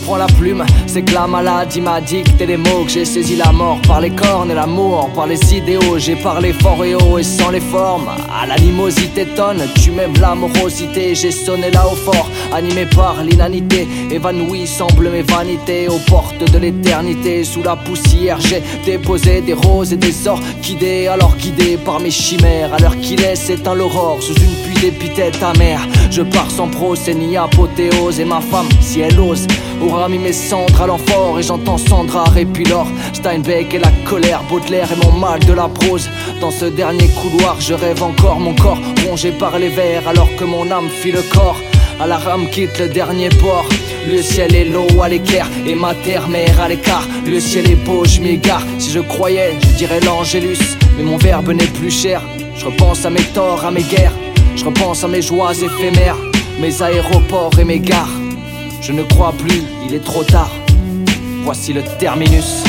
prends la plume, c'est que la maladie m'a dicté les mots, que j'ai saisi la mort par les cornes et l'amour, par les idéaux. J'ai parlé fort et haut et sans les formes. À l'animosité tonne, tu m'aimes l'amorosité. J'ai sonné là au fort, animé par l'inanité. Évanoui semble mes vanités aux portes de l'éternité. Sous la poussière, j'ai déposé des roses et des orchidées. Alors guidé par mes chimères, à l'heure qu'il est, un l'aurore sous une pluie d'épithètes amères. Je pars sans procès ni apothéose et ma femme, si elle ose, aura mis mes cendres à l'enfort et j'entends Sandra l'or Steinbeck et la colère, Baudelaire et mon mal de la prose. Dans ce dernier couloir, je rêve encore mon corps rongé par les vers alors que mon âme fit le corps. À la rame quitte le dernier port. Le ciel est l'eau à l'équerre et ma terre-mère à l'écart. Le ciel est beau, je m'égare. Si je croyais, je dirais l'Angélus. Mais mon verbe n'est plus cher. Je repense à mes torts, à mes guerres. Je repense à mes joies éphémères, mes aéroports et mes gares. Je ne crois plus, il est trop tard. Voici le terminus.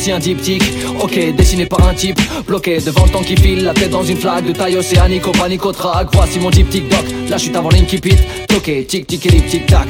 Voici un diptyque, ok, dessiné par un type. Bloqué devant le temps qui file, la tête dans une flaque de taille océanique au panique au track. Voici mon diptyque doc, la chute avant l'inkipit Toqué, tic tic tic tac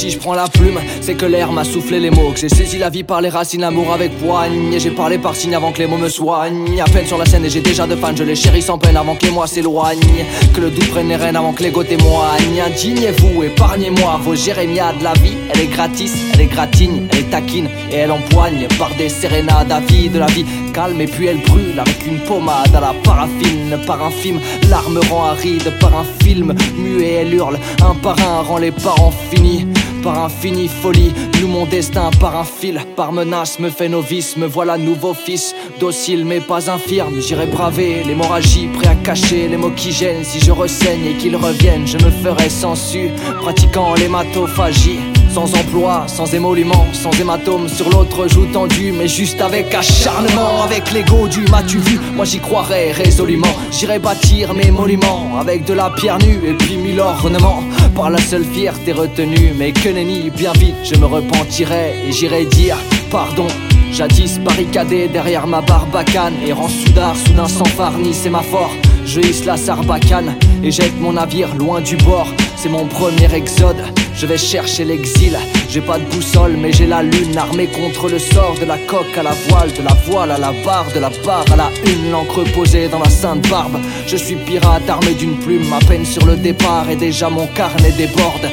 si je prends la plume, c'est que l'air m'a soufflé les mots. Que j'ai saisi la vie par les racines, l'amour avec poigne. J'ai parlé par signe avant que les mots me soignent. À peine sur la scène et j'ai déjà de fans, je les chéris sans peine avant que les mois s'éloignent. Que le doute prenne les rênes avant que l'ego témoigne. Indignez-vous, épargnez-moi vos jérémiades. La vie, elle est gratis, elle est gratigne, elle est taquine et elle empoigne par des sérénades à vie de la vie. Calme et puis elle brûle avec une pommade à la paraffine. Par un film, l'arme rend aride par un film. Muet, elle hurle, un par un rend les parents finis. Par infinie folie, nous mon destin par un fil, par menace me fait novice, me voilà nouveau fils, docile mais pas infirme, j'irai braver l'hémorragie, prêt à cacher les mots qui gênent, si je ressaigne et qu'ils reviennent, je me ferai sensu, pratiquant l'hématophagie. Sans emploi, sans émolument, sans hématome sur l'autre joue tendue, mais juste avec acharnement, avec l'ego du m'as-tu vu Moi j'y croirais résolument, j'irai bâtir mes monuments avec de la pierre nue et puis mille ornements. Par la seule fierté retenue, mais que nenni, bien vite je me repentirai et j'irai dire pardon. Jadis barricadé derrière ma barbacane, errant soudard, soudain sans farni, c'est ma force. Je hisse la sarbacane et jette mon navire loin du bord. C'est mon premier exode. Je vais chercher l'exil. J'ai pas de boussole, mais j'ai la lune armée contre le sort de la coque à la voile, de la voile à la barre, de la barre à la une, l'encre posée dans la sainte barbe. Je suis pirate armé d'une plume, à peine sur le départ et déjà mon carnet déborde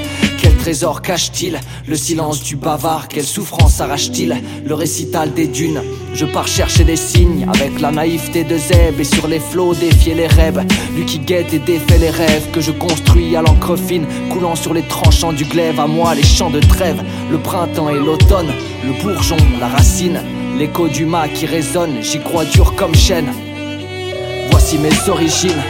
trésor cache-t-il Le silence du bavard, quelle souffrance arrache-t-il Le récital des dunes, je pars chercher des signes Avec la naïveté de Zeb et sur les flots défier les rêves. Lui qui guette et défait les rêves que je construis à l'encre fine Coulant sur les tranchants du glaive, à moi les champs de trêve Le printemps et l'automne, le bourgeon, la racine L'écho du mât qui résonne, j'y crois dur comme chaîne. Voici mes origines